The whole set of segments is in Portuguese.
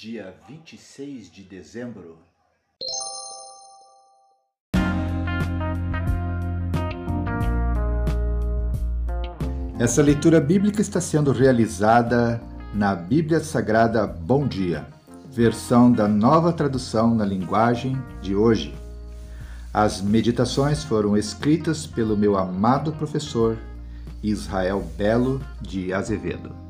dia 26 de dezembro. Essa leitura bíblica está sendo realizada na Bíblia Sagrada Bom Dia, versão da nova tradução na linguagem de hoje. As meditações foram escritas pelo meu amado professor Israel Belo de Azevedo.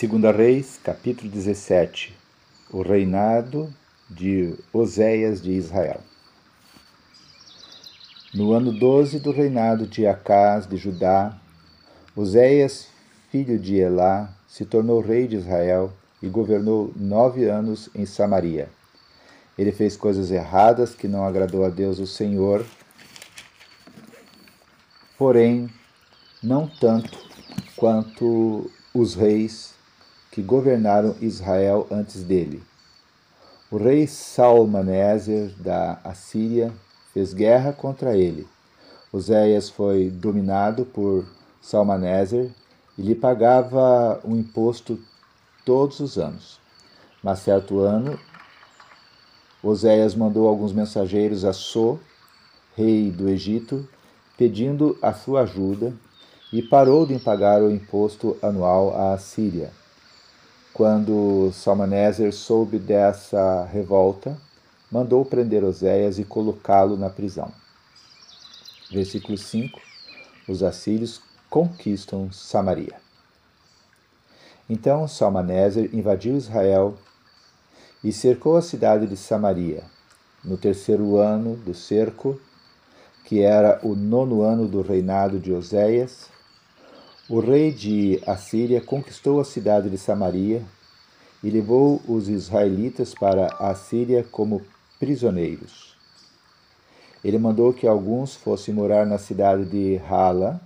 Segunda Reis, capítulo 17. O reinado de Oséias de Israel. No ano 12 do reinado de Acás de Judá, Oséias, filho de Elá, se tornou rei de Israel e governou nove anos em Samaria. Ele fez coisas erradas que não agradou a Deus o Senhor, porém, não tanto quanto os reis que governaram Israel antes dele. O rei Salmaneser da Assíria fez guerra contra ele. Oséias foi dominado por Salmaneser e lhe pagava um imposto todos os anos. Mas certo ano, Oséias mandou alguns mensageiros a So, rei do Egito, pedindo a sua ajuda e parou de pagar o imposto anual à Assíria. Quando Salmaneser soube dessa revolta, mandou prender Oséias e colocá-lo na prisão. Versículo 5: Os assírios conquistam Samaria. Então Salmaneser invadiu Israel e cercou a cidade de Samaria. No terceiro ano do cerco, que era o nono ano do reinado de Oséias, o rei de Assíria conquistou a cidade de Samaria e levou os israelitas para a Síria como prisioneiros. Ele mandou que alguns fossem morar na cidade de Hala,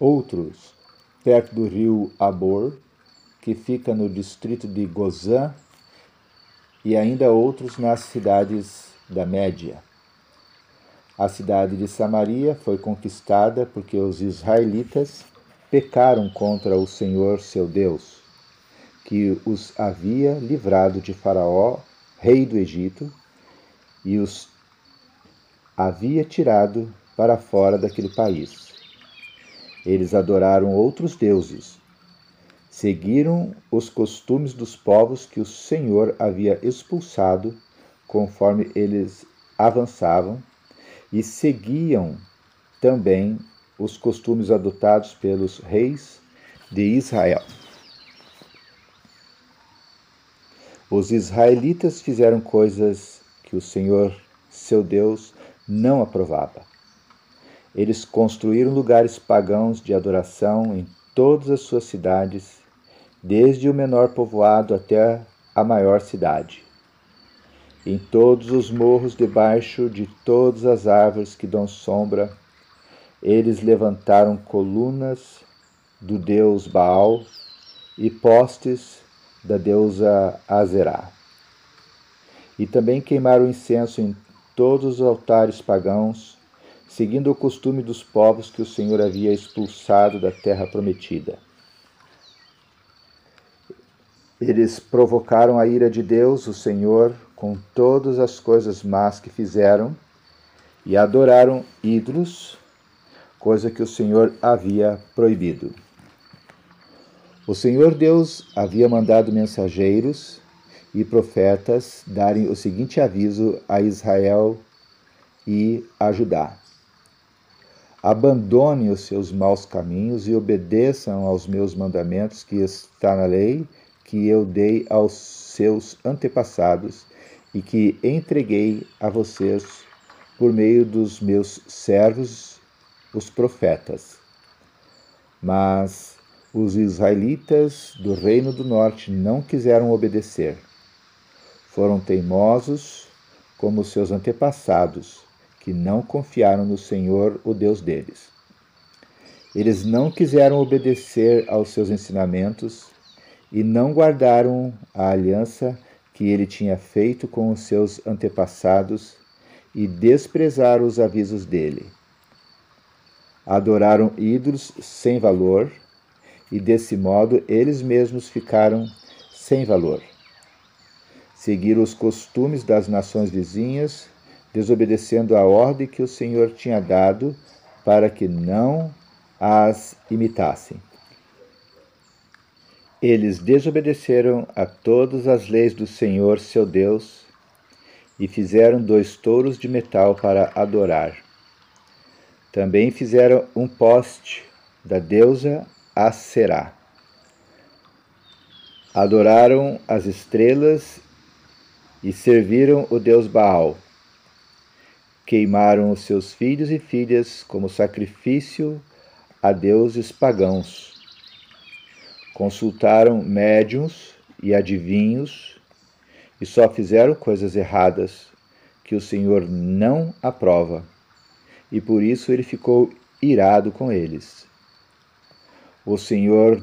outros perto do rio Abor, que fica no distrito de Gozã, e ainda outros nas cidades da Média. A cidade de Samaria foi conquistada porque os israelitas pecaram contra o Senhor seu Deus, que os havia livrado de Faraó, rei do Egito, e os havia tirado para fora daquele país. Eles adoraram outros deuses, seguiram os costumes dos povos que o Senhor havia expulsado conforme eles avançavam, e seguiam também os costumes adotados pelos reis de Israel. Os israelitas fizeram coisas que o Senhor, seu Deus, não aprovava. Eles construíram lugares pagãos de adoração em todas as suas cidades, desde o menor povoado até a maior cidade. Em todos os morros debaixo de todas as árvores que dão sombra, eles levantaram colunas do deus Baal e postes da deusa Azerá. E também queimaram incenso em todos os altares pagãos, seguindo o costume dos povos que o Senhor havia expulsado da terra prometida. Eles provocaram a ira de Deus, o Senhor, com todas as coisas más que fizeram, e adoraram ídolos, coisa que o Senhor havia proibido. O Senhor Deus havia mandado mensageiros e profetas darem o seguinte aviso a Israel e a Judá: Abandone os seus maus caminhos e obedeçam aos meus mandamentos que está na lei que eu dei aos seus antepassados e que entreguei a vocês por meio dos meus servos, os profetas. Mas os israelitas do reino do norte não quiseram obedecer. Foram teimosos como seus antepassados, que não confiaram no Senhor, o Deus deles. Eles não quiseram obedecer aos seus ensinamentos e não guardaram a aliança que ele tinha feito com os seus antepassados e desprezaram os avisos dele. Adoraram ídolos sem valor e desse modo eles mesmos ficaram sem valor. Seguiram os costumes das nações vizinhas, desobedecendo a ordem que o Senhor tinha dado para que não as imitassem. Eles desobedeceram a todas as leis do Senhor seu Deus e fizeram dois touros de metal para adorar. Também fizeram um poste da deusa a Será. Adoraram as estrelas e serviram o deus Baal. Queimaram os seus filhos e filhas como sacrifício a deuses pagãos. Consultaram médiums e adivinhos e só fizeram coisas erradas que o Senhor não aprova, e por isso ele ficou irado com eles. O Senhor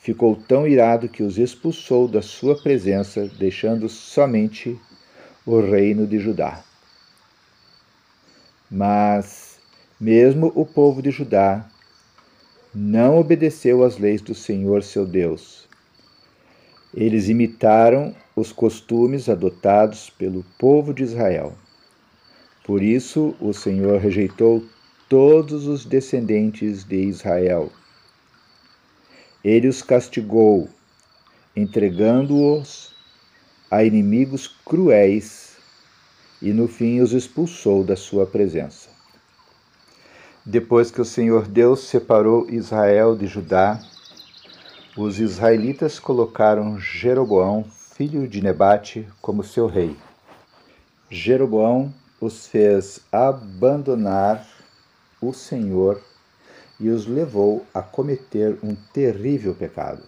ficou tão irado que os expulsou da sua presença, deixando somente o reino de Judá. Mas, mesmo o povo de Judá não obedeceu às leis do Senhor seu Deus. Eles imitaram os costumes adotados pelo povo de Israel. Por isso, o Senhor rejeitou todos os descendentes de Israel ele os castigou, entregando-os a inimigos cruéis e no fim os expulsou da sua presença. Depois que o Senhor Deus separou Israel de Judá, os israelitas colocaram Jeroboão, filho de Nebate, como seu rei. Jeroboão os fez abandonar o Senhor e os levou a cometer um terrível pecado.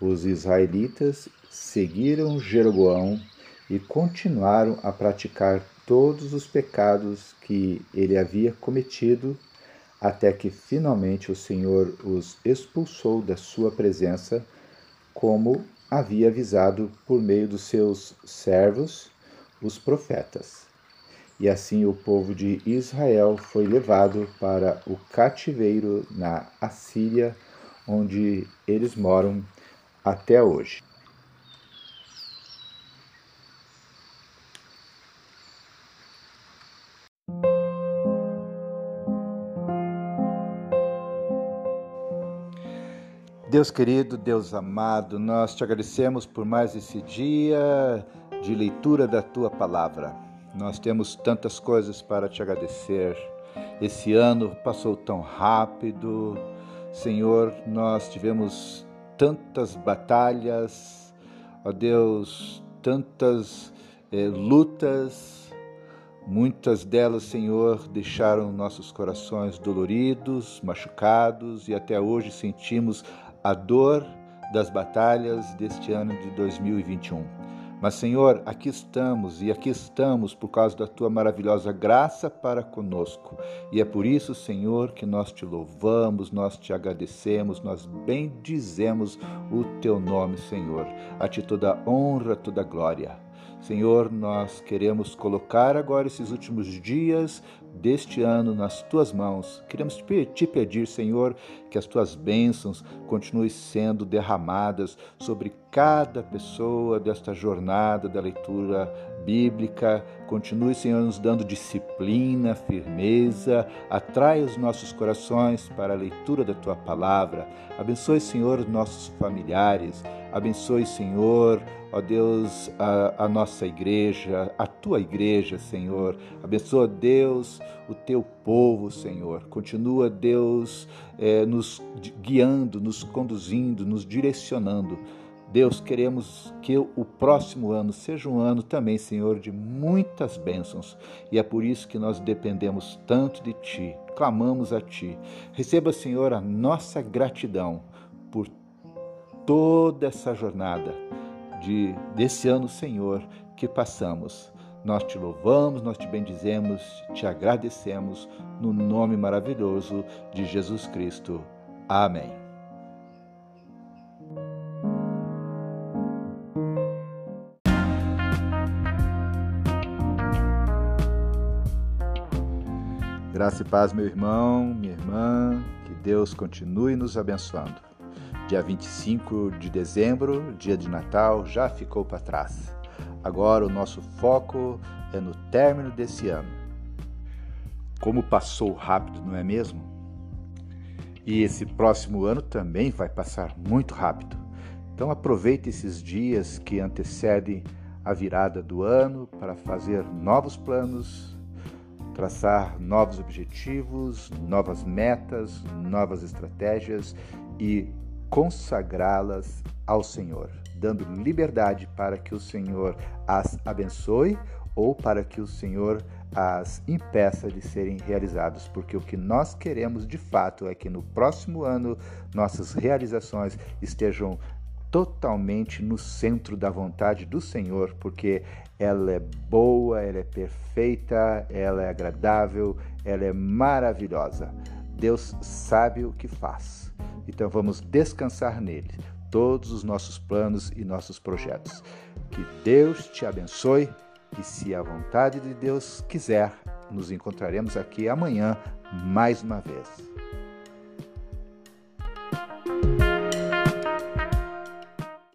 Os israelitas seguiram Jeroboão e continuaram a praticar todos os pecados que ele havia cometido, até que finalmente o Senhor os expulsou da sua presença, como havia avisado por meio dos seus servos, os profetas. E assim o povo de Israel foi levado para o cativeiro na Assíria, onde eles moram até hoje. Deus querido, Deus amado, nós te agradecemos por mais esse dia de leitura da tua palavra. Nós temos tantas coisas para te agradecer. Esse ano passou tão rápido. Senhor, nós tivemos tantas batalhas, ó Deus, tantas eh, lutas. Muitas delas, Senhor, deixaram nossos corações doloridos, machucados e até hoje sentimos a dor das batalhas deste ano de 2021. Mas, Senhor, aqui estamos e aqui estamos por causa da tua maravilhosa graça para conosco. E é por isso, Senhor, que nós te louvamos, nós te agradecemos, nós bendizemos o teu nome, Senhor. A ti toda honra, toda glória. Senhor, nós queremos colocar agora esses últimos dias deste ano nas tuas mãos. Queremos te pedir, Senhor, que as tuas bênçãos continuem sendo derramadas sobre cada pessoa desta jornada da leitura bíblica. Continue, Senhor, nos dando disciplina, firmeza. Atrai os nossos corações para a leitura da tua palavra. Abençoe, Senhor, os nossos familiares. Abençoe, Senhor, ó Deus, a, a, nossa igreja, a tua igreja, Senhor. Abençoa, Deus, o teu povo, Senhor. Continua, Deus, é, nos guiando, nos conduzindo, nos direcionando. Deus, queremos que o próximo ano seja um ano também, Senhor, de muitas bênçãos. E é por isso que nós dependemos tanto de Ti, clamamos a Ti. Receba, Senhor, a nossa gratidão por toda essa jornada de, desse ano, Senhor, que passamos. Nós te louvamos, nós te bendizemos, te agradecemos no nome maravilhoso de Jesus Cristo. Amém. Graça e paz, meu irmão, minha irmã, que Deus continue nos abençoando. Dia 25 de dezembro, dia de Natal, já ficou para trás. Agora o nosso foco é no término desse ano. Como passou rápido, não é mesmo? E esse próximo ano também vai passar muito rápido. Então aproveite esses dias que antecedem a virada do ano para fazer novos planos, traçar novos objetivos, novas metas, novas estratégias e consagrá-las ao Senhor, dando liberdade para que o Senhor as abençoe ou para que o Senhor as impeça de serem realizados, porque o que nós queremos de fato é que no próximo ano nossas realizações estejam totalmente no centro da vontade do Senhor, porque ela é boa, ela é perfeita, ela é agradável, ela é maravilhosa. Deus sabe o que faz. Então vamos descansar nele, todos os nossos planos e nossos projetos. Que Deus te abençoe e, se a vontade de Deus quiser, nos encontraremos aqui amanhã mais uma vez.